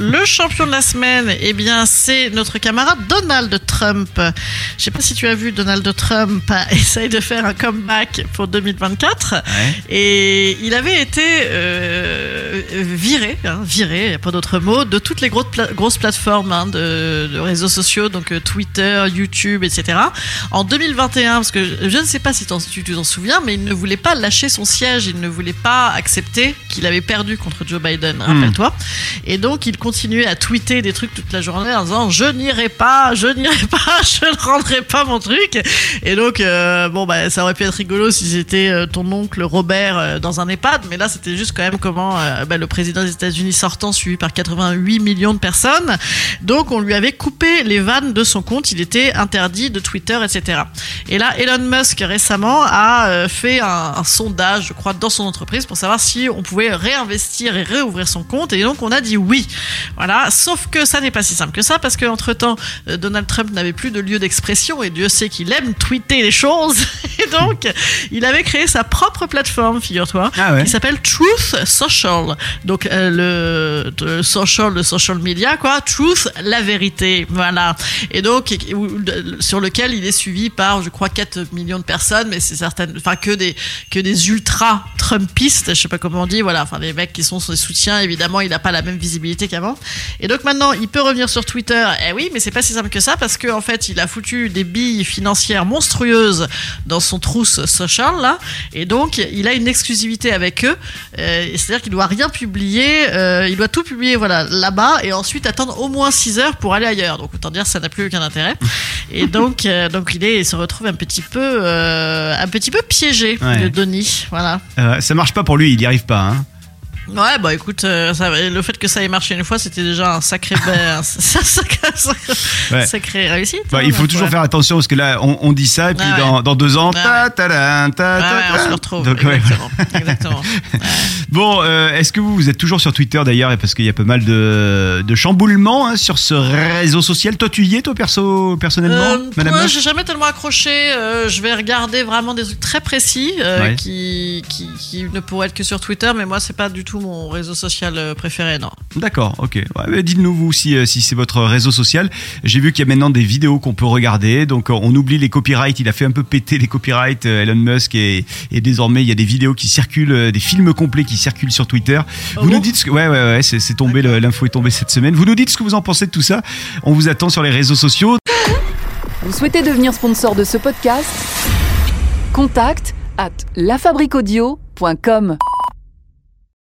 Le champion de la semaine, eh bien, c'est notre camarade Donald Trump. Je sais pas si tu as vu Donald Trump essaye de faire un comeback pour 2024. Et il avait été euh, viré, hein, viré, il n'y a pas d'autre mot, de toutes les grosses, pla- grosses plateformes hein, de, de réseaux sociaux, donc euh, Twitter, YouTube, etc. En 2021, parce que je ne sais pas si tu t'en souviens, mais il ne voulait pas lâcher son siège, il ne voulait pas accepter qu'il avait perdu contre Joe Biden, rappelle-toi. Et donc, il continuait à tweeter des trucs toute la journée en disant je n'irai pas, je n'irai pas, je ne rendrai pas mon truc. Et donc, euh, bon, bah, ça aurait pu être rigolo si c'était euh, ton oncle Robert euh, dans un EHPAD, mais là, c'était juste quand même comment bah, le président des États-Unis sortant, suivi par 88 millions de personnes. Donc, on lui avait coupé les vannes de son compte. Il était interdit de Twitter, etc. Et là, Elon Musk récemment a fait un sondage, je crois, dans son entreprise pour savoir si on pouvait réinvestir et réouvrir son compte. Et donc, on a dit oui. Voilà. Sauf que ça n'est pas si simple que ça parce qu'entre temps, Donald Trump n'avait plus de lieu d'expression et Dieu sait qu'il aime tweeter les choses. Et donc, il avait créé sa propre plateforme, figure-toi, Ah ouais. qui s'appelle Truth Social. Donc, euh, le, le social, le social media, quoi. Truth, la vérité. Voilà. Et donc, sur lequel il est suivi par, je crois, 4 millions de personnes, mais c'est certaines, enfin, que des, que des ultra Trumpistes, je sais pas comment on dit, voilà, enfin, des mecs qui sont ses soutiens, évidemment, il n'a pas la même visibilité qu'avant. Et donc maintenant, il peut revenir sur Twitter. Eh oui, mais c'est pas si simple que ça parce qu'en en fait, il a foutu des billes financières monstrueuses dans son trousse social là, et donc il a une exclusivité avec eux. Euh, C'est-à-dire qu'il doit rien publier, euh, il doit tout publier voilà là-bas et ensuite attendre au moins 6 heures pour aller ailleurs. Donc autant dire ça n'a plus aucun intérêt. Et donc euh, donc il est il se retrouve un petit peu un petit peu piégé Ouais. de Denis. Voilà. Ça marche pas pour lui, il y arrive pas. Hein. Ouais, bah écoute, euh, ça, le fait que ça ait marché une fois, c'était déjà un sacré, un Ouais. sacré réussite. Bah, hein, il faut toujours ouais. faire attention parce que là, on, on dit ça et puis Ah ouais. dans, dans deux ans, ta ta ta on se retrouve. Donc, ouais. exactement. exactement. Bon, euh, est-ce que vous, vous êtes toujours sur Twitter d'ailleurs et parce qu'il y a pas mal de, de chamboulements hein, sur ce réseau social? Toi, tu y es, toi, perso, personnellement, Euh, Madame moi, j'ai jamais tellement accroché. euh, je vais regarder vraiment des trucs très précis euh, Ouais. qui, qui, qui ne pourraient être que sur Twitter, mais moi, c'est pas du tout mon réseau social préféré, non. D'accord, ok. Ouais, Dites-nous vous si, si c'est votre réseau social. J'ai vu qu'il y a maintenant des vidéos qu'on peut regarder, donc on oublie les copyrights. Il a fait un peu péter les copyrights, Elon Musk, et, et désormais il y a des vidéos qui circulent, des films complets qui circulent sur Twitter. Ah vous nous dites ce que, ouais, ouais, ouais, c'est c'est tombé, l'info est tombée cette semaine. Vous nous dites ce que vous en pensez de tout ça. On vous attend sur les réseaux sociaux. Vous souhaitez devenir sponsor de ce podcast? Contact à lafabriquaudio.com.